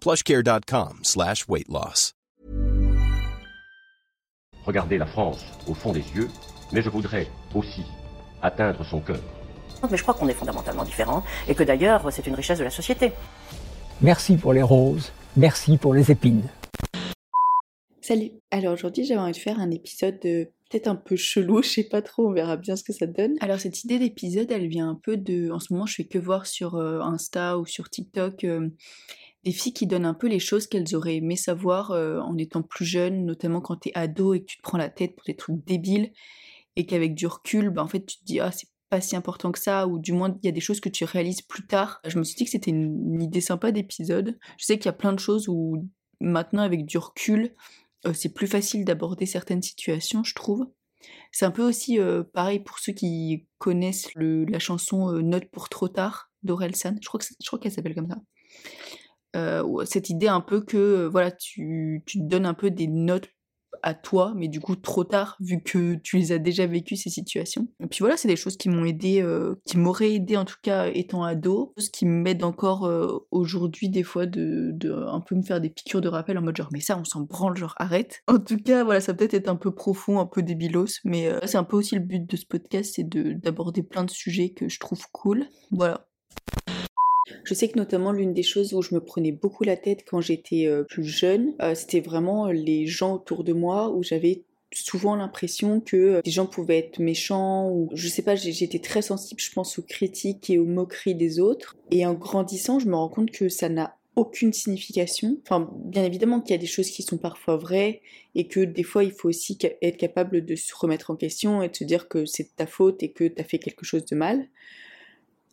plushcare.com slash weight loss. Regardez la France au fond des yeux, mais je voudrais aussi atteindre son cœur. Mais je crois qu'on est fondamentalement différents et que d'ailleurs c'est une richesse de la société. Merci pour les roses, merci pour les épines. Salut. Alors aujourd'hui, j'avais envie de faire un épisode de peut-être un peu chelou, je sais pas trop, on verra bien ce que ça donne. Alors cette idée d'épisode, elle vient un peu de en ce moment, je fais que voir sur euh, Insta ou sur TikTok euh, des filles qui donnent un peu les choses qu'elles auraient aimé savoir euh, en étant plus jeunes, notamment quand t'es ado et que tu te prends la tête pour des trucs débiles et qu'avec du recul, bah, en fait tu te dis ah c'est pas si important que ça, ou du moins il y a des choses que tu réalises plus tard. Je me suis dit que c'était une, idée sympa d'épisode. Je sais qu'il y a plein de choses où maintenant avec du recul, euh, c'est plus facile d'aborder certaines situations, je trouve. C'est un peu aussi euh, pareil pour ceux qui connaissent la chanson Note pour trop tard d'Orelsan. Je crois qu'elle s'appelle comme ça. Euh, cette idée un peu que voilà tu, tu te donnes un peu des notes à toi, mais du coup trop tard vu que tu les as déjà vécues ces situations. Et puis voilà, c'est des choses qui m'ont aidé, euh, qui m'auraient aidé en tout cas étant ado, ce qui m'aide encore euh, aujourd'hui des fois de, de, un peu me faire des piqûres de rappel en mode genre mais ça on s'en branle genre arrête. En tout cas voilà, ça peut-être être un peu profond, un peu débilos, mais euh, c'est un peu aussi le but de ce podcast, c'est d'aborder plein de sujets que je trouve cool. Voilà. Je sais que notamment l'une des choses où je me prenais beaucoup la tête quand j'étais euh, plus jeune, euh, c'était vraiment les gens autour de moi où j'avais souvent l'impression que euh, des gens pouvaient être méchants ou je sais pas j'étais très sensible je pense aux critiques et aux moqueries des autres et en grandissant je me rends compte que ça n'a aucune signification. Enfin, bien évidemment qu'il y a des choses qui sont parfois vraies et que des fois il faut aussi être capable de se remettre en question et de se dire que c'est de ta faute et que t'as fait quelque chose de mal.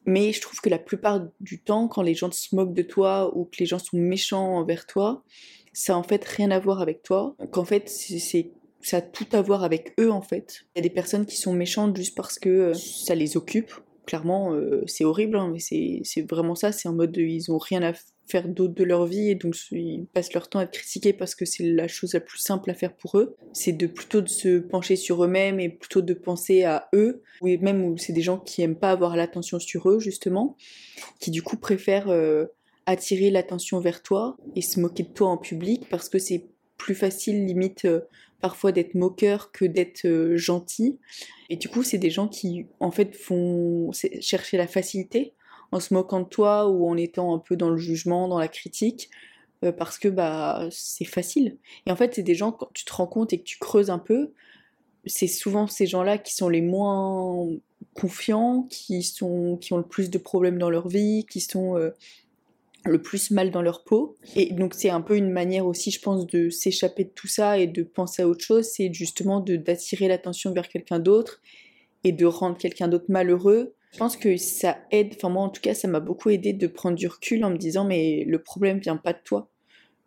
Mais je trouve que la plupart du temps, quand les gens se moquent de toi ou que les gens sont méchants envers toi, ça a en fait rien à voir avec toi. Qu'en fait, c'est ça a tout à voir avec eux en fait. Il y a des personnes qui sont méchantes juste parce que euh, ça les occupe. Clairement, euh, c'est horrible, hein, mais c'est vraiment ça. C'est en mode de, ils ont rien à faire d'autre de leur vie et donc ils passent leur temps à être critiqués parce que c'est la chose la plus simple à faire pour eux. C'est de plutôt de se pencher sur eux-mêmes et plutôt de penser à eux, ou même où c'est des gens qui aiment pas avoir l'attention sur eux justement, qui du coup préfèrent euh, attirer l'attention vers toi et se moquer de toi en public parce que c'est plus facile limite euh, parfois d'être moqueur que d'être euh, gentil. Et du coup, c'est des gens qui en fait font chercher la facilité en se moquant de toi ou en étant un peu dans le jugement, dans la critique, euh, parce que bah c'est facile. Et en fait, c'est des gens quand tu te rends compte et que tu creuses un peu, c'est souvent ces gens-là qui sont les moins confiants, qui sont qui ont le plus de problèmes dans leur vie, qui sont euh, le plus mal dans leur peau. Et donc c'est un peu une manière aussi, je pense, de s'échapper de tout ça et de penser à autre chose, c'est justement d'attirer l'attention vers quelqu'un d'autre et de rendre quelqu'un d'autre malheureux je pense que ça aide, enfin moi en tout cas ça m'a beaucoup aidé de prendre du recul en me disant mais le problème vient pas de toi.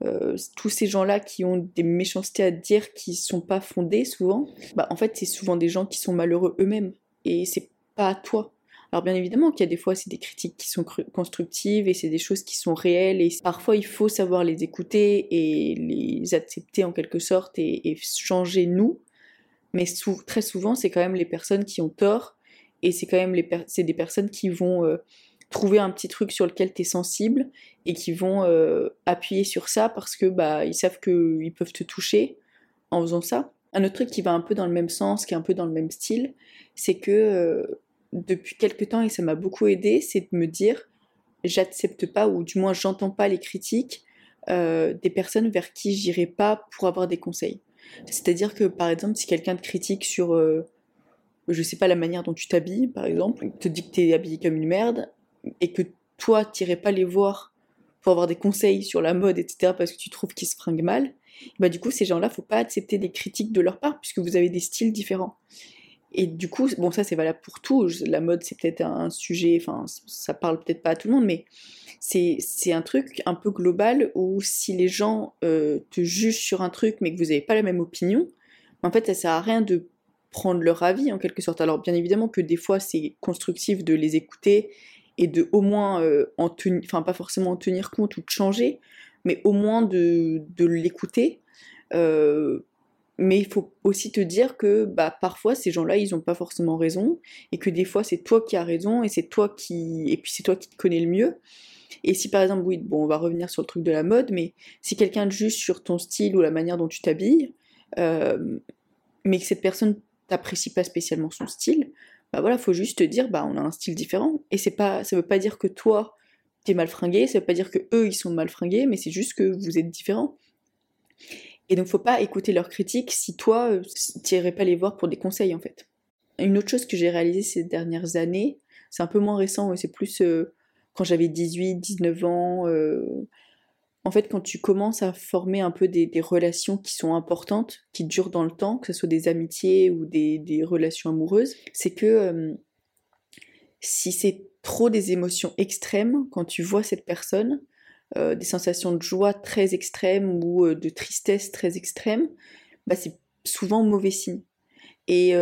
Euh, tous ces gens-là qui ont des méchancetés à dire qui sont pas fondées souvent, bah en fait c'est souvent des gens qui sont malheureux eux-mêmes et c'est pas à toi. Alors bien évidemment qu'il y a des fois c'est des critiques qui sont constructives et c'est des choses qui sont réelles et parfois il faut savoir les écouter et les accepter en quelque sorte et, changer nous. Mais très souvent c'est quand même les personnes qui ont tort et c'est quand même les c'est des personnes qui vont euh, trouver un petit truc sur lequel tu es sensible et qui vont euh, appuyer sur ça parce que bah ils savent qu'ils peuvent te toucher en faisant ça. Un autre truc qui va un peu dans le même sens, qui est un peu dans le même style, c'est que euh, depuis quelques temps, et ça m'a beaucoup aidé, c'est de me dire j'accepte pas, ou du moins j'entends pas les critiques des personnes vers qui j'irai pas pour avoir des conseils. C'est-à-dire que par exemple, si quelqu'un te critique sur, je sais pas, la manière dont tu t'habilles, par exemple, te dit que t'es habillé comme une merde, et que toi, t'irais pas les voir pour avoir des conseils sur la mode, etc., parce que tu trouves qu'ils se fringuent mal, bah du coup, ces gens-là, faut pas accepter des critiques de leur part, puisque vous avez des styles différents. Et du coup, bon, ça c'est valable pour tout. La mode, c'est peut-être un sujet, enfin, ça parle peut-être pas à tout le monde, mais c'est un truc un peu global où si les gens euh, te jugent sur un truc, mais que vous n'avez pas la même opinion, en fait, ça sert à rien de prendre leur avis en quelque sorte. Alors, bien évidemment que des fois, c'est constructif de les écouter et de au moins euh, en tenir, enfin pas forcément en tenir compte ou de changer, mais au moins de, de l'écouter. Euh, mais il faut aussi te dire que bah, parfois ces gens-là, ils n'ont pas forcément raison, et que des fois c'est toi qui as raison, et c'est toi qui, et puis c'est toi qui te connais le mieux. Et si par exemple, oui, bon, on va revenir sur le truc de la mode, mais si quelqu'un te juge sur ton style ou la manière dont tu t'habilles, euh, mais que cette personne t'apprécie pas spécialement son style, bah voilà, faut juste te dire, bah on a un style différent. Et c'est pas, ça veut pas dire que toi, t'es mal fringué, ça veut pas dire que eux, ils sont mal fringués, mais c'est juste que vous êtes différents. Et donc faut pas écouter leurs critiques si toi, euh, t'irais pas les voir pour des conseils en fait. Une autre chose que j'ai réalisée ces dernières années, c'est un peu moins récent, c'est plus euh, quand j'avais 18, 19 ans, euh, en fait, quand tu commences à former un peu des, relations qui sont importantes, qui durent dans le temps, que ce soit des amitiés ou des, relations amoureuses, c'est que euh, si c'est trop des émotions extrêmes, quand tu vois cette personne, euh, des sensations de joie très extrêmes ou euh, de tristesse très extrêmes, bah c'est souvent mauvais signe. Et,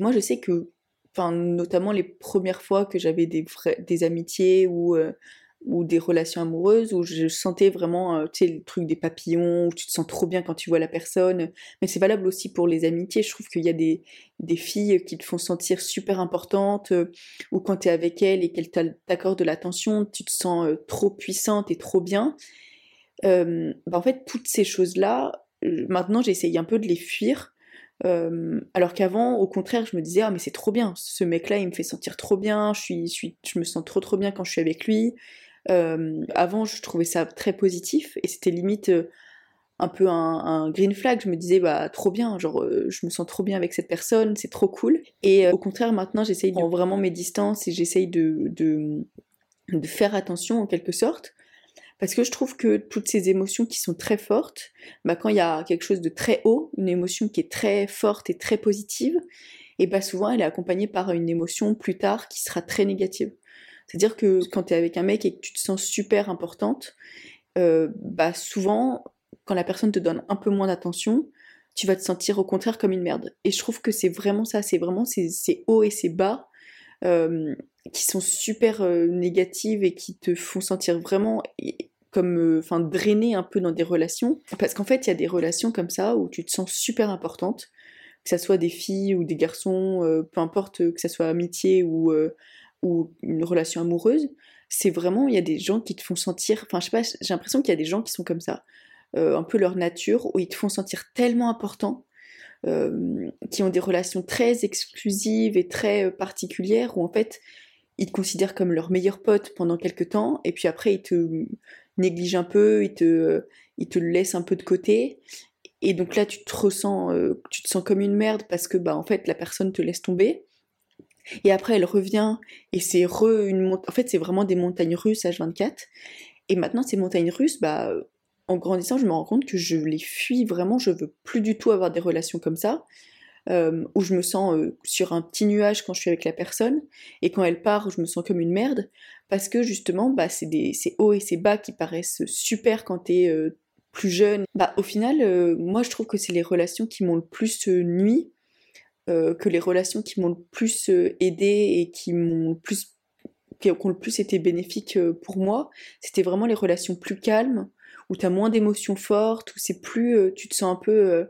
moi, je sais que, notamment les premières fois que j'avais des amitiés ou ou des relations amoureuses où je sentais vraiment, euh, tu sais, le truc des papillons, où tu te sens trop bien quand tu vois la personne. Mais c'est valable aussi pour les amitiés. Je trouve qu'il y a des, des filles qui te font sentir super importante, euh, ou quand tu es avec elles et qu'elles t'accordent de l'attention, tu te sens euh, trop puissante et trop bien. bah en fait, toutes ces choses-là, maintenant j'essaye un peu de les fuir. alors qu'avant, au contraire, je me disais, ah mais c'est trop bien, ce mec-là, il me fait sentir trop bien, je, suis, je, me sens trop trop bien quand je suis avec lui. Euh, avant, je trouvais ça très positif et c'était limite euh, un peu un, green flag. Je me disais, bah, trop bien, genre, euh, je me sens trop bien avec cette personne, c'est trop cool. Et au contraire, maintenant, j'essaye de prendre vraiment mes distances et j'essaye de, de, de, faire attention en quelque sorte. Parce que je trouve que toutes ces émotions qui sont très fortes, bah, quand il y a quelque chose de très haut, une émotion qui est très forte et très positive, et bah souvent elle est accompagnée par une émotion plus tard qui sera très négative. C'est-à-dire que quand tu es avec un mec et que tu te sens super importante, euh, bah souvent, quand la personne te donne un peu moins d'attention, tu vas te sentir au contraire comme une merde. Et je trouve que c'est vraiment ça, c'est vraiment ces, hauts et ces bas euh, qui sont super euh, négatives et qui te font sentir vraiment comme enfin drainé un peu dans des relations. Parce qu'en fait, il y a des relations comme ça où tu te sens super importante, que ce soit des filles ou des garçons, peu importe que ce soit amitié ou ou une relation amoureuse, c'est vraiment, il y a des gens qui te font sentir, enfin je sais pas, j'ai l'impression qu'il y a des gens qui sont comme ça, euh, un peu leur nature, où ils te font sentir tellement important, euh, qui ont des relations très exclusives et très euh, particulières, où en fait, ils te considèrent comme leur meilleur pote pendant quelques temps, et puis après, ils te négligent un peu, ils te, ils te laissent un peu de côté, et donc là, tu te ressens, tu te sens comme une merde parce que, bah, en fait, la personne te laisse tomber. Et après, elle revient et c'est re une En fait, c'est vraiment des montagnes russes H24. Et maintenant, ces montagnes russes, bah, en grandissant, je me rends compte que je les fuis vraiment. Je veux plus du tout avoir des relations comme ça. Euh, où je me sens euh, sur un petit nuage quand je suis avec la personne, et quand elle part, je me sens comme une merde, parce que justement, bah, c'est des hauts et ces bas qui paraissent super quand t'es euh, plus jeune. Bah, au final, moi je trouve que c'est les relations qui m'ont le plus nuit, que les relations qui m'ont le plus aidé et qui m'ont plus qui ont le plus été bénéfiques pour moi, c'était vraiment les relations plus calmes, où tu as moins d'émotions fortes, où c'est plus, tu te sens un peu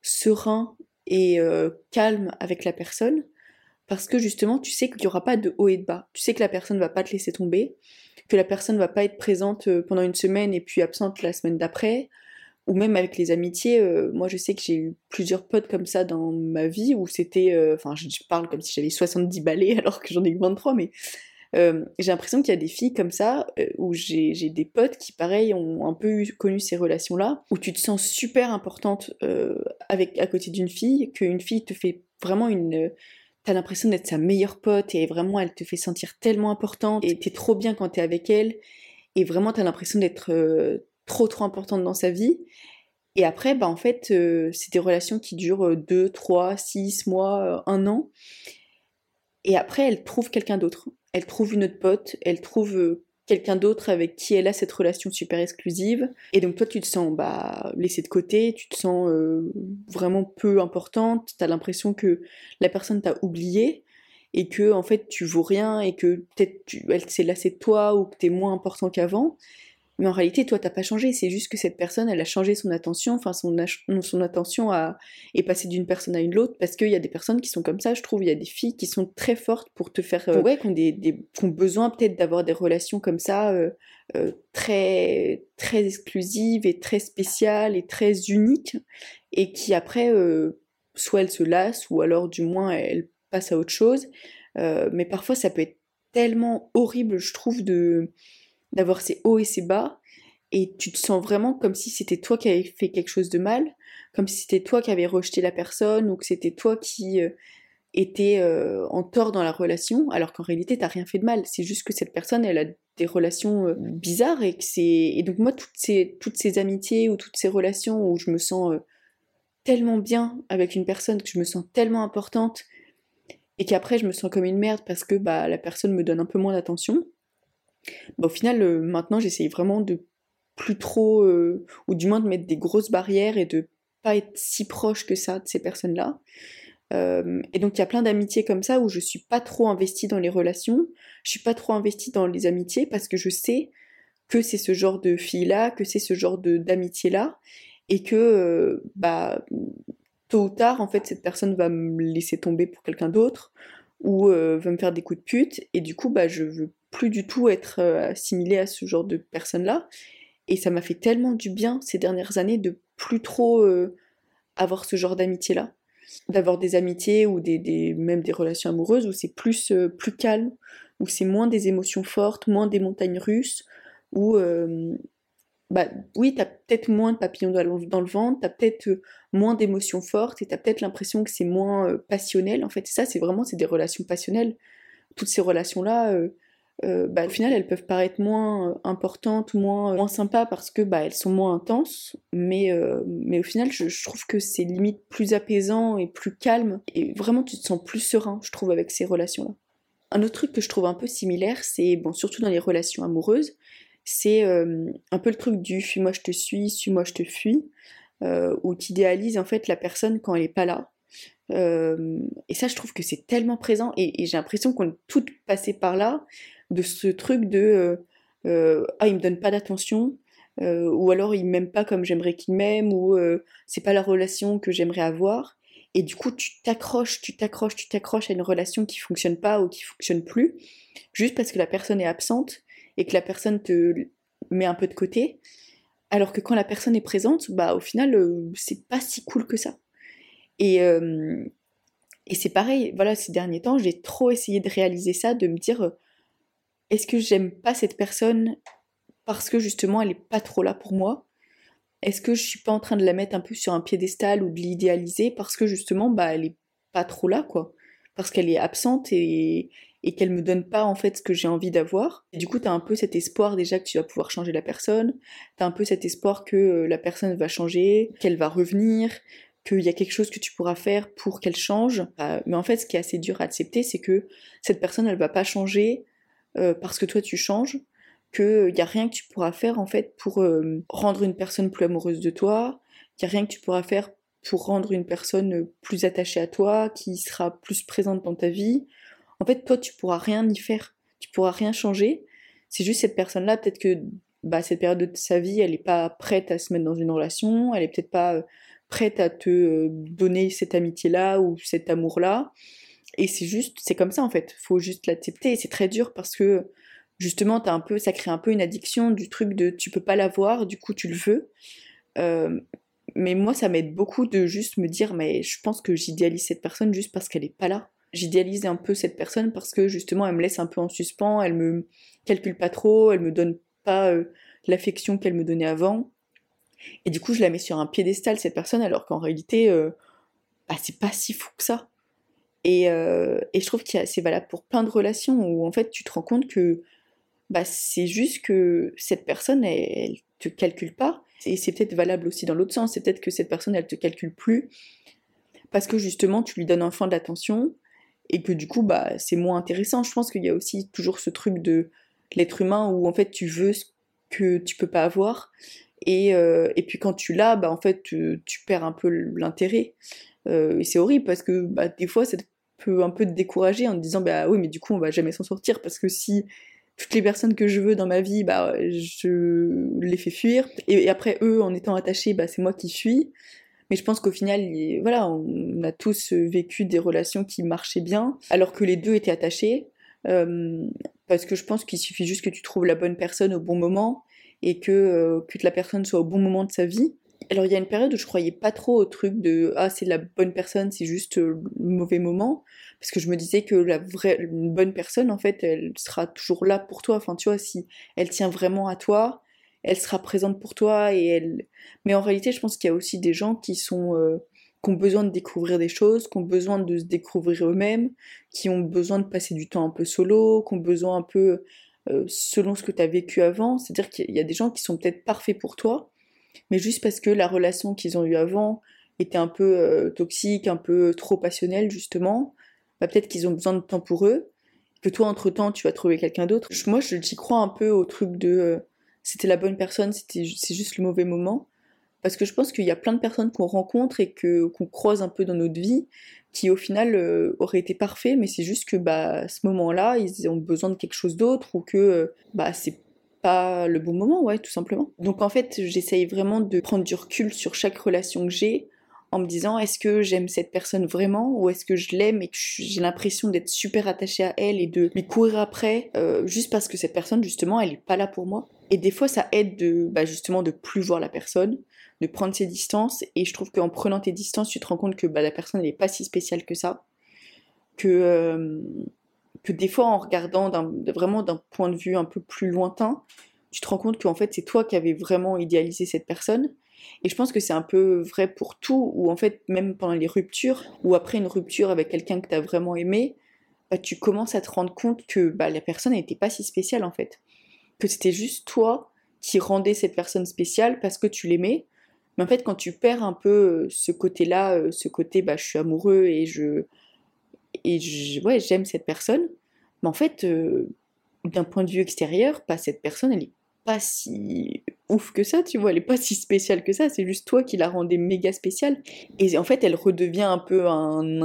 serein et calme avec la personne, parce que justement, tu sais qu'il n'y aura pas de haut et de bas. Tu sais que la personne ne va pas te laisser tomber, que la personne ne va pas être présente pendant une semaine et puis absente la semaine d'après, ou même avec les amitiés. moi, je sais que j'ai eu plusieurs potes comme ça dans ma vie où c'était, enfin, je parle comme si j'avais 70 balais alors que j'en ai 23, mais euh, j'ai l'impression qu'il y a des filles comme ça, euh, où j'ai des potes qui, pareil, ont un peu connu ces relations-là, où tu te sens super importante euh, avec, à côté d'une fille, qu'une fille te fait vraiment une... T'as l'impression d'être sa meilleure pote et vraiment elle te fait sentir tellement importante et t'es trop bien quand t'es avec elle et vraiment t'as l'impression d'être trop trop importante dans sa vie. Et après, bah en fait, c'est des relations qui durent 2, 3, 6 mois, un an. Et après, elle trouve quelqu'un d'autre elle trouve une autre pote, elle trouve euh, quelqu'un d'autre avec qui elle a cette relation super exclusive. Et donc toi, tu te sens bah, laissé de côté, tu te sens euh, vraiment peu importante, tu as l'impression que la personne t'a oublié et que en fait tu vaux rien et que peut-être elle s'est lassée de toi ou que tu es moins important qu'avant. Mais en réalité, toi, t'as pas changé. C'est juste que cette personne, elle a changé son attention. Enfin, son, son attention est passée d'une personne à une autre. Parce qu'il y a des personnes qui sont comme ça, je trouve. Il y a des filles qui sont très fortes pour te faire. Euh, ouais, qui ont, des, ont besoin peut-être d'avoir des relations comme ça, euh, euh, très, très exclusives et très spéciales et très uniques. Et qui après, soit elles se lassent, ou alors du moins elles passent à autre chose. mais parfois, ça peut être tellement horrible, je trouve, de d'avoir ses hauts et ses bas, et tu te sens vraiment comme si c'était toi qui avais fait quelque chose de mal, comme si c'était toi qui avais rejeté la personne, ou que c'était toi qui euh, était euh, en tort dans la relation, alors qu'en réalité t'as rien fait de mal, c'est juste que cette personne elle a des relations euh, bizarres, et que c'est... Et donc moi toutes ces, toutes ces amitiés ou toutes ces relations où je me sens tellement bien avec une personne, que je me sens tellement importante, et qu'après je me sens comme une merde parce que bah, la personne me donne un peu moins d'attention, bah, au final, euh, maintenant, j'essaye vraiment de plus trop, euh, ou du moins de mettre des grosses barrières et de pas être si proche que ça de ces personnes-là. Euh, et donc il y a plein d'amitiés comme ça où je suis pas trop investie dans les relations, je suis pas trop investie dans les amitiés parce que je sais que c'est ce genre de fille-là, que c'est ce genre d'amitié-là, et que bah tôt ou tard en fait cette personne va me laisser tomber pour quelqu'un d'autre ou va me faire des coups de pute, et du coup bah je veux plus du tout être euh, assimilée à ce genre de personnes-là. Et ça m'a fait tellement du bien ces dernières années de plus trop euh, avoir ce genre d'amitié-là. D'avoir des amitiés ou des, même des relations amoureuses où c'est plus, euh, plus calme, où c'est moins des émotions fortes, moins des montagnes russes, où, bah oui, t'as peut-être moins de papillons dans le ventre, t'as peut-être moins d'émotions fortes et t'as peut-être l'impression que c'est moins passionnel. En fait, ça, c'est vraiment c'est des relations passionnelles. Toutes ces relations-là, euh, bah, au final elles peuvent paraître moins euh, importantes, moins, moins sympas parce que bah, elles sont moins intenses, mais, euh, mais au final je, trouve que c'est limite plus apaisant et plus calme, et vraiment tu te sens plus serein, je trouve, avec ces relations-là. Un autre truc que je trouve un peu similaire, c'est, bon, surtout dans les relations amoureuses, c'est un peu le truc du fuis-moi je te suis, suis-moi je te fuis, où tu idéalises en fait la personne quand elle est pas là. et ça, je trouve que c'est tellement présent, et j'ai l'impression qu'on est toutes passées par là, de ce truc de euh, euh, ah il me donne pas d'attention euh, ou alors il m'aime pas comme j'aimerais qu'il m'aime ou c'est pas la relation que j'aimerais avoir. Et du coup tu t'accroches tu t'accroches tu t'accroches à une relation qui fonctionne pas ou qui fonctionne plus juste parce que la personne est absente et que la personne te met un peu de côté. Alors que quand la personne est présente bah au final c'est pas si cool que ça. Et et c'est pareil, voilà, ces derniers temps, j'ai trop essayé de réaliser ça, de me dire, est-ce que j'aime pas cette personne parce que justement elle est pas trop là pour moi? Est-ce que je suis pas en train de la mettre un peu sur un piédestal ou de l'idéaliser parce que justement bah elle est pas trop là quoi? Parce qu'elle est absente et, et qu'elle me donne pas en fait ce que j'ai envie d'avoir. Et du coup, tu as un peu cet espoir déjà que tu vas pouvoir changer la personne, tu as un peu cet espoir que euh, la personne va changer, qu'elle va revenir, qu'il y a quelque chose que tu pourras faire pour qu'elle change. Euh, mais en fait, ce qui est assez dur à accepter, c'est que cette personne, elle va pas changer euh, parce que toi tu changes, qu'il n'y a rien que tu pourras faire en fait pour euh, rendre une personne plus amoureuse de toi, qu'il n'y a rien que tu pourras faire pour rendre une personne plus attachée à toi, qui sera plus présente dans ta vie, en fait, toi, tu pourras rien y faire. Tu pourras rien changer. C'est juste cette personne-là, peut-être que bah, cette période de sa vie, elle n'est pas prête à se mettre dans une relation, elle est peut-être pas euh, prête à te euh, donner cette amitié-là ou cet amour-là. Et c'est juste, c'est comme ça en fait. Faut juste l'accepter. Et c'est très dur parce que justement, un peu, ça crée un peu une addiction du truc de tu peux pas l'avoir, du coup tu le veux. Euh, mais moi, ça m'aide beaucoup de juste me dire, mais je pense que j'idéalise cette personne juste parce qu'elle est pas là. J'idéalise un peu cette personne parce que justement, elle me laisse un peu en suspens, elle me calcule pas trop, elle me donne pas euh, l'affection qu'elle me donnait avant. Et du coup, je la mets sur un piédestal, cette personne, alors qu'en réalité, euh, bah, c'est pas si fou que ça. Et, euh, et je trouve que c'est valable pour plein de relations où en fait, tu te rends compte que bah, c'est juste que cette personne, elle, elle te calcule pas. Et c'est peut-être valable aussi dans l'autre sens. C'est peut-être que cette personne, elle te calcule plus parce que justement, tu lui donnes enfin de l'attention et que du coup, bah, c'est moins intéressant. Je pense qu'il y a aussi toujours ce truc de l'être humain où en fait tu veux ce que tu peux pas avoir et, euh, et puis quand tu l'as bah en fait tu, perds un peu l'intérêt euh, et c'est horrible parce que bah, des fois ça un peu te décourager en te disant bah oui mais du coup on va jamais s'en sortir parce que si toutes les personnes que je veux dans ma vie bah je les fais fuir et, après eux en étant attachés bah c'est moi qui fuis mais je pense qu'au final, voilà, on a tous vécu des relations qui marchaient bien, alors que les deux étaient attachés. Euh, parce que je pense qu'il suffit juste que tu trouves la bonne personne au bon moment et que, euh, que la personne soit au bon moment de sa vie. Alors il y a une période où je croyais pas trop au truc de ah c'est la bonne personne, c'est juste euh, le mauvais moment parce que je me disais que la vraie bonne personne en fait, elle sera toujours là pour toi. Enfin tu vois si elle tient vraiment à toi, elle sera présente pour toi et elle mais en réalité, je pense qu'il y a aussi des gens qui sont qui ont besoin de découvrir des choses, qui ont besoin de se découvrir eux-mêmes, qui ont besoin de passer du temps un peu solo, qui ont besoin un peu euh, selon ce que tu as vécu avant. C'est-à-dire qu'il y a des gens qui sont peut-être parfaits pour toi, mais juste parce que la relation qu'ils ont eue avant était un peu euh, toxique, un peu trop passionnelle justement, bah, peut-être qu'ils ont besoin de temps pour eux, que toi entre-temps tu vas trouver quelqu'un d'autre. Moi j'y crois un peu au truc de euh, c'était la bonne personne, c'était c'est juste le mauvais moment. Parce que je pense qu'il y a plein de personnes qu'on rencontre et qu'on croise un peu dans notre vie qui au final euh, auraient été parfaits, mais c'est juste que bah à ce moment-là, ils ont besoin de quelque chose d'autre ou que bah c'est pas le bon moment, ouais, tout simplement. Donc en fait, j'essaye vraiment de prendre du recul sur chaque relation que j'ai en me disant est-ce que j'aime cette personne vraiment ou est-ce que je l'aime et que j'ai l'impression d'être super attachée à elle et de lui courir après euh, juste parce que cette personne justement elle est pas là pour moi. Et des fois ça aide de bah, justement de plus voir la personne, de prendre ses distances. Et je trouve qu'en prenant tes distances, tu te rends compte que bah, la personne n'est pas si spéciale que ça. Que, euh, que des fois, en regardant vraiment d'un point de vue un peu plus lointain, tu te rends compte qu'en fait, c'est toi qui avais vraiment idéalisé cette personne. Et je pense que c'est un peu vrai pour tout, ou en fait, même pendant les ruptures, ou après une rupture avec quelqu'un que tu as vraiment aimé, bah, tu commences à te rendre compte que bah, la personne n'était pas si spéciale en fait. Que c'était juste toi qui rendais cette personne spéciale parce que tu l'aimais, mais en fait, quand tu perds un peu euh, ce côté-là, euh, ce côté, bah, je suis amoureux et je, et ouais, j'aime cette personne, mais en fait, euh, d'un point de vue extérieur, pas cette personne, elle est pas si ouf que ça, tu vois, elle est pas si spéciale que ça, c'est juste toi qui la rendais méga spéciale. Et en fait, elle redevient un peu un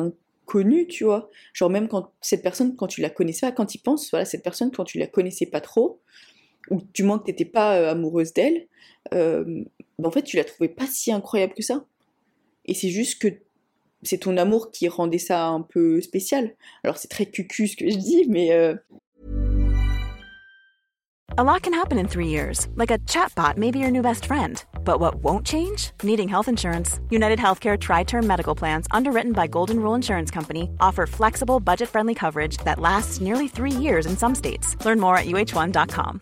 inconnu, tu vois. Genre même quand cette personne, quand tu la connaissais quand tu penses, voilà, cette personne, quand tu la connaissais pas trop, ou du moins que t'étais pas amoureuse d'elle, euh, bah, en fait, tu la trouvais pas si incroyable que ça. Et c'est juste que c'est ton amour qui rendait ça un peu spécial. Alors c'est très cucu ce que je dis, mais... Euh... A lot can happen in three years, like a chatbot may be your new best friend. But what won't change? Needing health insurance. United Healthcare Tri Term Medical Plans, underwritten by Golden Rule Insurance Company, offer flexible, budget friendly coverage that lasts nearly three years in some states. Learn more at uh1.com.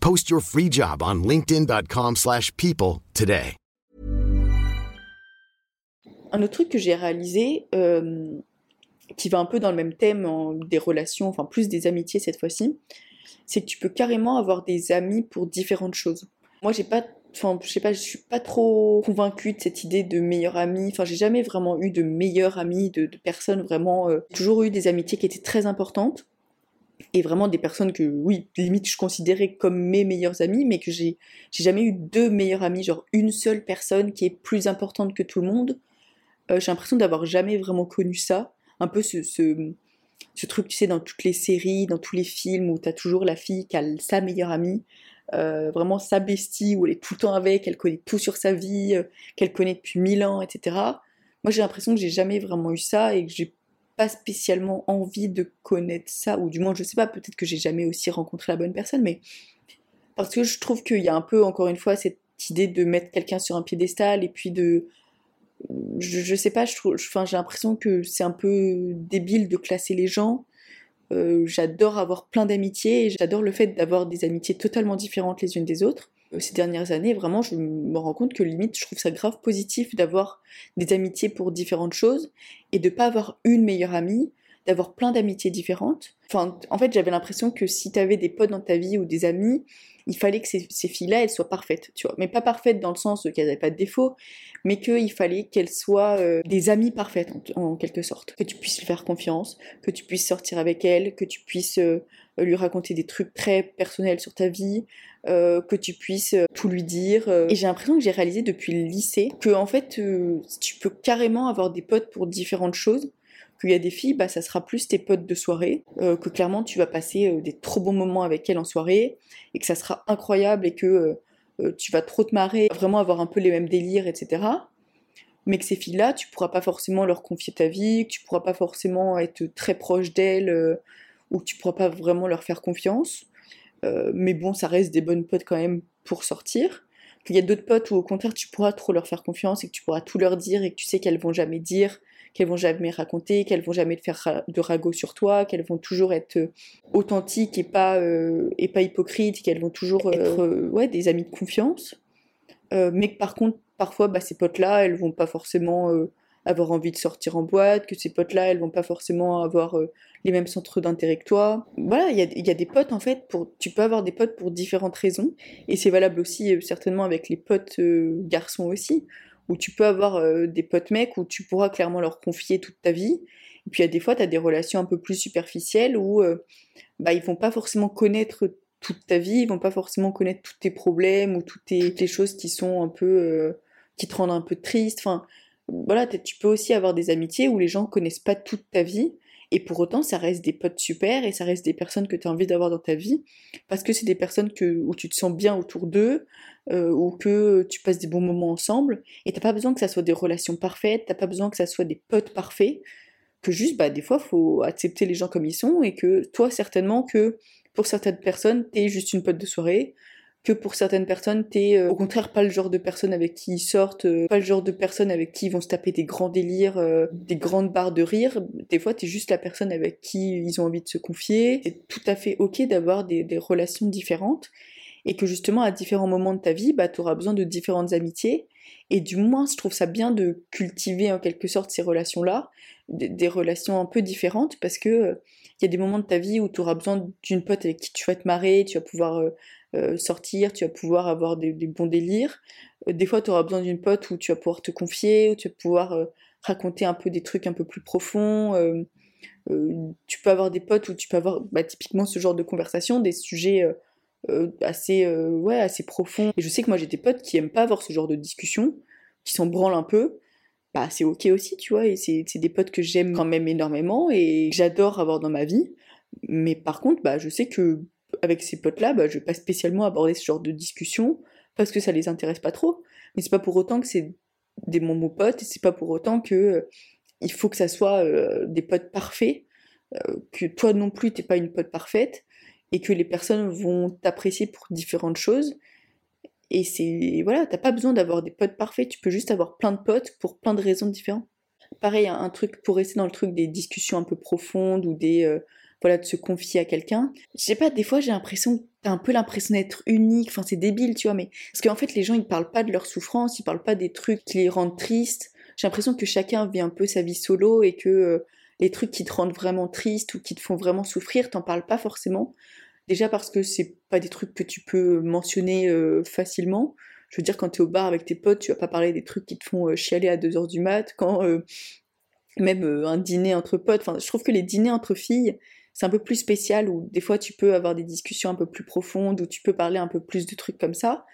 Post your free job on linkedin.com/people today. Un autre truc que j'ai réalisé, euh, qui va un peu dans le même thème des relations, enfin plus des amitiés cette fois-ci, c'est que tu peux carrément avoir des amis pour différentes choses. Moi, j'ai pas enfin je sais pas je suis pas trop convaincue de cette idée de meilleur ami enfin j'ai jamais vraiment eu de meilleur ami de, personnes vraiment euh, toujours eu des amitiés qui étaient très importantes et vraiment des personnes que oui limite je considérais comme mes meilleurs amis mais que j'ai jamais eu deux meilleurs amis. Genre une seule personne qui est plus importante que tout le monde. Euh, j'ai l'impression d'avoir jamais vraiment connu ça. Un peu ce, ce, ce truc, tu sais, dans toutes les séries, dans tous les films où t'as toujours la fille qui a sa meilleure amie, euh, vraiment sa bestie, où elle est tout le temps avec, elle connaît tout sur sa vie, euh, qu'elle connaît depuis mille ans, etc. Moi, j'ai l'impression que j'ai jamais vraiment eu ça et que j'ai pas spécialement envie de connaître ça, ou du moins, je sais pas, peut-être que j'ai jamais aussi rencontré la bonne personne, mais parce que je trouve qu'il y a un peu, encore une fois, cette idée de mettre quelqu'un sur un piédestal et puis de je, sais pas, enfin, j'ai l'impression que c'est un peu débile de classer les gens. Euh, j'adore avoir plein d'amitiés et j'adore le fait d'avoir des amitiés totalement différentes les unes des autres. Euh, ces dernières années, vraiment, je me rends compte que limite, je trouve ça grave positif d'avoir des amitiés pour différentes choses et de pas avoir une meilleure amie, d'avoir plein d'amitiés différentes. Enfin, en fait, j'avais l'impression que si tu avais des potes dans ta vie ou des amis, il fallait que ces, filles-là, elles soient parfaites, tu vois. Mais pas parfaites dans le sens qu'elles n'avaient pas de défauts, mais qu'il fallait qu'elles soient euh, des amies parfaites, en, quelque sorte. Que tu puisses lui faire confiance, que tu puisses sortir avec elle, que tu puisses euh, lui raconter des trucs très personnels sur ta vie, euh, que tu puisses tout lui dire. Et j'ai l'impression que j'ai réalisé depuis le lycée que, en fait, tu peux carrément avoir des potes pour différentes choses qu'il y a des filles, bah, ça sera plus tes potes de soirée, euh, que clairement tu vas passer euh, des trop bons moments avec elles en soirée, et que ça sera incroyable et que euh, tu vas trop te marrer, vraiment avoir un peu les mêmes délires, etc. Mais que ces filles-là, tu pourras pas forcément leur confier ta vie, que tu pourras pas forcément être très proche d'elles, que tu pourras pas vraiment leur faire confiance. mais bon, ça reste des bonnes potes quand même pour sortir. Qu'il y a d'autres potes où au contraire tu pourras trop leur faire confiance et que tu pourras tout leur dire et que tu sais qu'elles vont jamais dire qu'elles vont jamais raconter, qu'elles vont jamais te faire de ragots sur toi, qu'elles vont toujours être euh, authentiques et pas, euh, et pas hypocrites, qu'elles vont toujours être euh, ouais, des amis de confiance. mais par contre, parfois, bah, ces potes-là, elles vont pas forcément avoir envie de sortir en boîte, que ces potes-là, elles vont pas forcément avoir les mêmes centres d'intérêt que toi. Voilà, il y a, des potes en fait, pour, tu peux avoir des potes pour différentes raisons, et c'est valable aussi certainement avec les potes garçons aussi où tu peux avoir euh, des potes mecs où tu pourras clairement leur confier toute ta vie. Et puis il y a des fois, tu as des relations un peu plus superficielles où euh, bah, ils vont pas forcément connaître toute ta vie, ils vont pas forcément connaître tous tes problèmes ou toutes tes, choses qui sont un peu. Euh, qui te rendent un peu triste. Enfin, voilà, tu peux aussi avoir des amitiés où les gens connaissent pas toute ta vie et pour autant, ça reste des potes super et ça reste des personnes que tu as envie d'avoir dans ta vie parce que c'est des personnes que, où tu te sens bien autour d'eux euh, ou que tu passes des bons moments ensemble et t'as pas besoin que ça soit des relations parfaites, t'as pas besoin que ça soit des potes parfaits, que juste, bah, des fois, faut accepter les gens comme ils sont et que toi, certainement, que pour certaines personnes, t'es juste une pote de soirée, que pour certaines personnes, t'es euh, au contraire pas le genre de personne avec qui ils sortent, euh, pas le genre de personne avec qui ils vont se taper des grands délires, euh, des grandes barres de rire. Des fois, t'es juste la personne avec qui ils ont envie de se confier. C'est tout à fait ok d'avoir des, relations différentes et que justement, à différents moments de ta vie, bah, t'auras besoin de différentes amitiés. Et du moins, je trouve ça bien de cultiver en quelque sorte ces relations-là, des, relations un peu différentes, parce que il y a des moments de ta vie où tu auras besoin d'une pote avec qui tu vas te marrer, tu vas pouvoir euh, sortir, tu vas pouvoir avoir des, bons délires. Euh, des fois, tu auras besoin d'une pote où tu vas pouvoir te confier, où tu vas pouvoir euh, raconter un peu des trucs un peu plus profonds. tu peux avoir des potes où tu peux avoir bah, typiquement ce genre de conversation, des sujets assez, ouais, assez profonds. Et je sais que moi j'ai des potes qui aiment pas avoir ce genre de discussion, qui s'en branlent un peu. Bah, c'est ok aussi, tu vois, et c'est des potes que j'aime quand même énormément et j'adore avoir dans ma vie. Mais par contre, bah, je sais que avec ces potes-là, bah, je vais pas spécialement aborder ce genre de discussion parce que ça les intéresse pas trop. Mais c'est pas pour autant que c'est des bons potes et c'est pas pour autant que euh, il faut que ça soit euh, des potes parfaits, euh, que toi non plus t'es pas une pote parfaite et que les personnes vont t'apprécier pour différentes choses. Et c'est voilà, t'as pas besoin d'avoir des potes parfaits, tu peux juste avoir plein de potes pour plein de raisons différentes. Pareil, un truc pour rester dans le truc des discussions un peu profondes ou des voilà, de se confier à quelqu'un. Je sais pas, des fois j'ai l'impression, t'as un peu l'impression d'être unique, enfin c'est débile, tu vois, mais parce qu'en fait les gens ils parlent pas de leur souffrance, ils parlent pas des trucs qui les rendent tristes. J'ai l'impression que chacun vit un peu sa vie solo et que euh, les trucs qui te rendent vraiment triste ou qui te font vraiment souffrir, t'en parles pas forcément. Déjà parce que c'est pas des trucs que tu peux mentionner euh, facilement. Je veux dire, quand tu es au bar avec tes potes, tu vas pas parler des trucs qui te font euh, chialer à 2h du mat, quand même un dîner entre potes. Enfin, je trouve que les dîners entre filles, c'est un peu plus spécial, où des fois tu peux avoir des discussions un peu plus profondes, où tu peux parler un peu plus de trucs comme ça.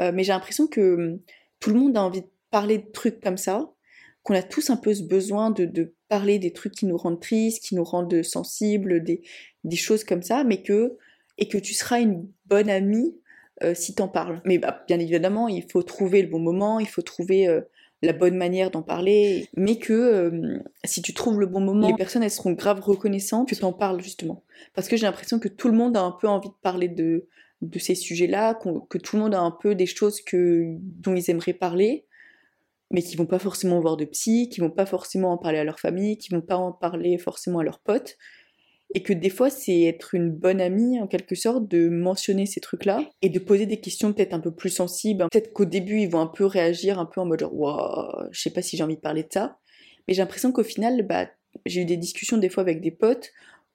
mais j'ai l'impression que hum, tout le monde a envie de parler de trucs comme ça, qu'on a tous un peu ce besoin de, parler des trucs qui nous rendent tristes, qui nous rendent sensibles, des, des choses comme ça, mais que et que tu seras une bonne amie euh, si t'en parles. Mais bah, bien évidemment, il faut trouver le bon moment, il faut trouver euh, la bonne manière d'en parler, mais que euh, si tu trouves le bon moment, les personnes elles seront grave reconnaissantes que t'en parles justement. Parce que j'ai l'impression que tout le monde a un peu envie de parler de, de ces sujets-là, que tout le monde a un peu des choses que, dont ils aimeraient parler, mais qui vont pas forcément voir de psy, qui vont pas forcément en parler à leur famille, qui vont pas en parler forcément à leurs potes. Et que des fois, c'est être une bonne amie, en quelque sorte, de mentionner ces trucs-là et de poser des questions peut-être un peu plus sensibles. Peut-être qu'au début, ils vont un peu réagir, un peu en mode genre, wow, je sais pas si j'ai envie de parler de ça. Mais j'ai l'impression qu'au final, bah, j'ai eu des discussions des fois avec des potes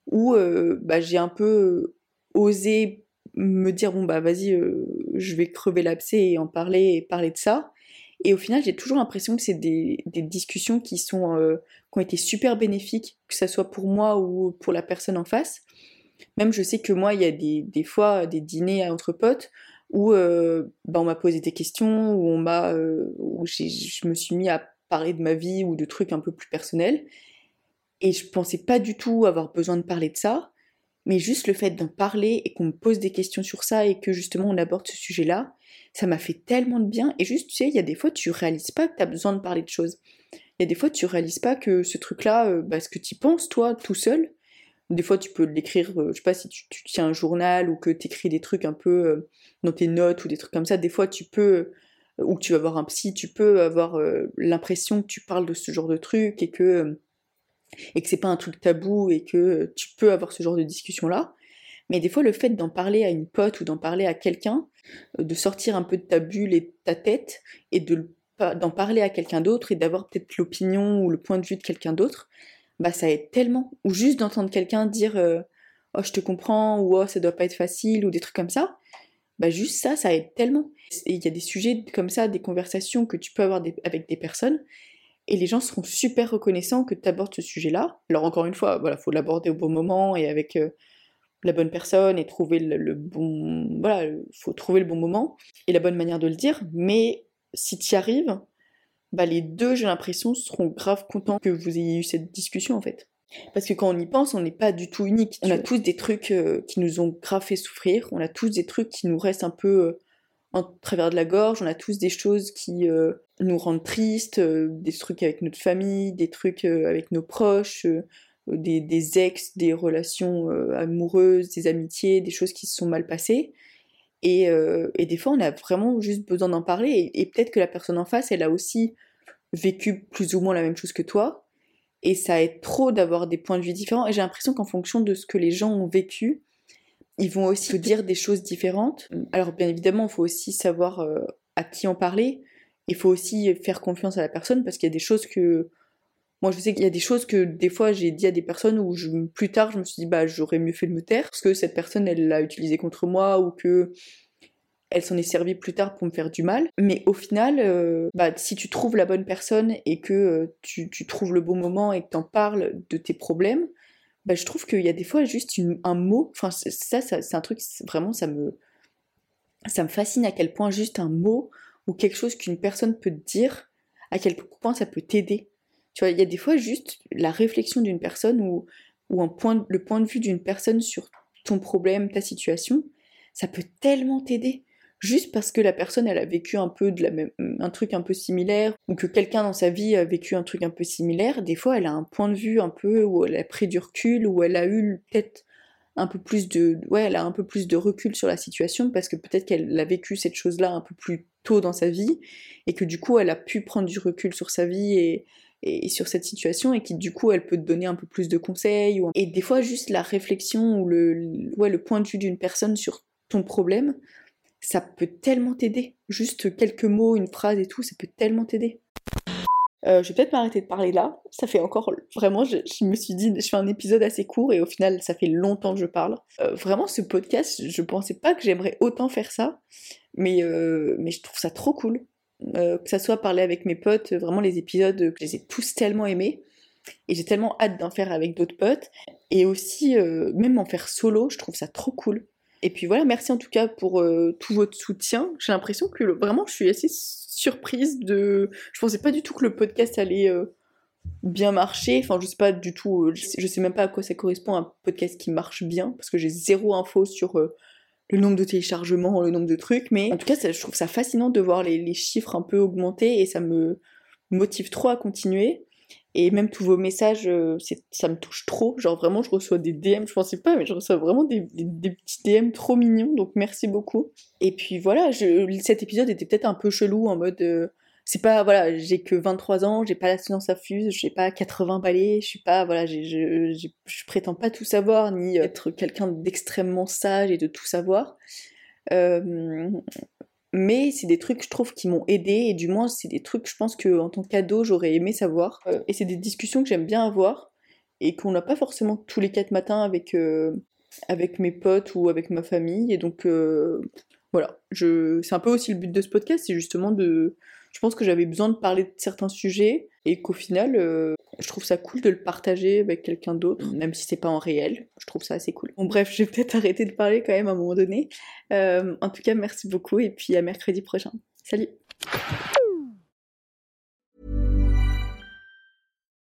où euh, bah, j'ai un peu osé me dire, bon, bah, vas-y, euh, je vais crever l'abcès et en parler et parler de ça. Et au final, j'ai toujours l'impression que c'est des, discussions qui, sont, euh, qui ont été super bénéfiques, que ce soit pour moi ou pour la personne en face. Même je sais que moi, il y a des, fois des dîners entre potes où euh, bah, on m'a posé des questions, où, on m'a, euh, où je me suis mis à parler de ma vie ou de trucs un peu plus personnels. Et je pensais pas du tout avoir besoin de parler de ça, mais juste le fait d'en parler et qu'on me pose des questions sur ça et que justement on aborde ce sujet-là, ça m'a fait tellement de bien. Et juste, tu sais, il y a des fois, tu réalises pas que tu as besoin de parler de choses. Il y a des fois, tu réalises pas que ce truc-là, euh, bah, que tu penses, toi, tout seul, des fois, tu peux l'écrire, euh, je sais pas si tu, tiens un journal ou que tu écris des trucs un peu euh, dans tes notes ou des trucs comme ça. Des fois, tu peux, ou que tu vas voir un psy, tu peux avoir l'impression que tu parles de ce genre de truc et que, et que c'est pas un truc tabou et que tu peux avoir ce genre de discussion-là. Mais des fois, le fait d'en parler à une pote ou d'en parler à quelqu'un, euh, de sortir un peu de ta bulle et de ta tête et de d'en parler à quelqu'un d'autre et d'avoir peut-être l'opinion ou le point de vue de quelqu'un d'autre, bah ça aide tellement. Ou juste d'entendre quelqu'un dire euh, oh je te comprends ou oh ça doit pas être facile ou des trucs comme ça, bah juste ça, ça aide tellement. Il y a des sujets comme ça, des conversations que tu peux avoir avec des personnes et les gens seront super reconnaissants que tu abordes ce sujet-là. Alors encore une fois, voilà, faut l'aborder au bon moment et avec euh, la bonne personne et trouver le, bon. Voilà, il faut trouver le bon moment et la bonne manière de le dire. Mais si tu y arrives, bah les deux, j'ai l'impression, seront grave contents que vous ayez eu cette discussion en fait. Parce que quand on y pense, on n'est pas du tout unique. On a tous des trucs euh, qui nous ont grave fait souffrir, on a tous des trucs qui nous restent un peu euh, en travers de la gorge, on a tous des choses qui euh, nous rendent tristes, des trucs avec notre famille, des trucs avec nos proches, des, ex, des relations euh, amoureuses, des amitiés, des choses qui se sont mal passées. Euh, et, des fois, on a vraiment juste besoin d'en parler. Et, peut-être que la personne en face, elle a aussi vécu plus ou moins la même chose que toi. Et ça aide trop d'avoir des points de vue différents. Et j'ai l'impression qu'en fonction de ce que les gens ont vécu, ils vont aussi dire des choses différentes. Alors bien évidemment, il faut aussi savoir euh, à qui en parler. Il faut aussi faire confiance à la personne parce qu'il y a des choses que moi, je sais qu'il y a des choses que des fois j'ai dit à des personnes où plus tard je me suis dit bah j'aurais mieux fait de me taire parce que cette personne elle l'a utilisé contre moi ou que elle s'en est servie plus tard pour me faire du mal. Mais au final, euh, bah, si tu trouves la bonne personne et que euh, tu, trouves le bon moment et que t'en parles de tes problèmes, bah, je trouve qu'il y a des fois juste un mot, enfin ça, ça c'est un truc, vraiment ça me, ça me fascine à quel point juste un mot ou quelque chose qu'une personne peut te dire, à quel point ça peut t'aider. Tu vois, il y a des fois juste la réflexion d'une personne ou, ou un point, le point de vue d'une personne sur ton problème, ta situation, ça peut tellement t'aider. Juste parce que la personne, elle a vécu un peu de la même, un truc un peu similaire, ou que quelqu'un dans sa vie a vécu un truc un peu similaire, des fois, elle a un point de vue un peu où elle a pris du recul, où elle a eu peut-être un peu plus de, ouais, elle a un peu plus de recul sur la situation parce que peut-être qu'elle a vécu cette chose-là un peu plus tôt dans sa vie et que du coup, elle a pu prendre du recul sur sa vie et, et, sur cette situation et qui du coup elle peut te donner un peu plus de conseils et des fois juste la réflexion ou le, ouais, le point de vue d'une personne sur ton problème ça peut tellement t'aider juste quelques mots une phrase et tout ça peut tellement t'aider Euh, je vais peut-être m'arrêter de parler là. Ça fait encore vraiment, je, me suis dit, je fais un épisode assez court et au final, ça fait longtemps que je parle. Euh, vraiment, ce podcast, je pensais pas que j'aimerais autant faire ça, mais euh, mais je trouve ça trop cool. Que ça soit parler avec mes potes, vraiment les épisodes, que je les ai tous tellement aimés. Et j'ai tellement hâte d'en faire avec d'autres potes. Et aussi, même en faire solo, je trouve ça trop cool. Et puis voilà, merci en tout cas pour tout votre soutien. J'ai l'impression que vraiment, je suis assez surprise de. Je pensais pas du tout que le podcast allait euh, bien marcher. Enfin, je sais pas du tout. Euh, je sais, même pas à quoi ça correspond un podcast qui marche bien parce que j'ai zéro info sur euh, le nombre de téléchargements, le nombre de trucs. Mais en tout cas, je trouve ça fascinant de voir les, chiffres un peu augmenter et ça me motive trop à continuer. Et même tous vos messages, euh, ça me touche trop. Genre vraiment, je reçois des DM, je pensais pas, mais je reçois vraiment des, petits DM trop mignons. Donc merci beaucoup. Et puis voilà, cet épisode était peut-être un peu chelou en mode. Euh, c'est pas, voilà, j'ai que 23 ans, j'ai pas la science à fuse, j'ai pas 80 balais, je suis pas, voilà, je, je prétends pas tout savoir, ni être quelqu'un d'extrêmement sage et de tout savoir. Mais c'est des trucs je trouve qui m'ont aidé et du moins c'est des trucs je pense que en tant qu'ado j'aurais aimé savoir euh, et c'est des discussions que j'aime bien avoir et qu'on n'a pas forcément tous les quatre matins avec euh, avec mes potes ou avec ma famille et donc euh, voilà je c'est un peu aussi le but de ce podcast c'est justement de je pense que j'avais besoin de parler de certains sujets et qu'au final, euh, je trouve ça cool de le partager avec quelqu'un d'autre, même si c'est pas en réel. Je trouve ça assez cool. Bon, bref, je vais peut-être arrêter de parler quand même à un moment donné. Euh, en tout cas, merci beaucoup et puis à mercredi prochain. Salut!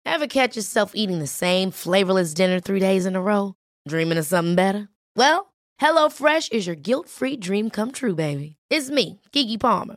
Ever catch yourself eating the same flavorless dinner three days in a row? Dreaming of something better? Well, HelloFresh is your guilt-free dream come true, baby. It's me, Kiki Palmer.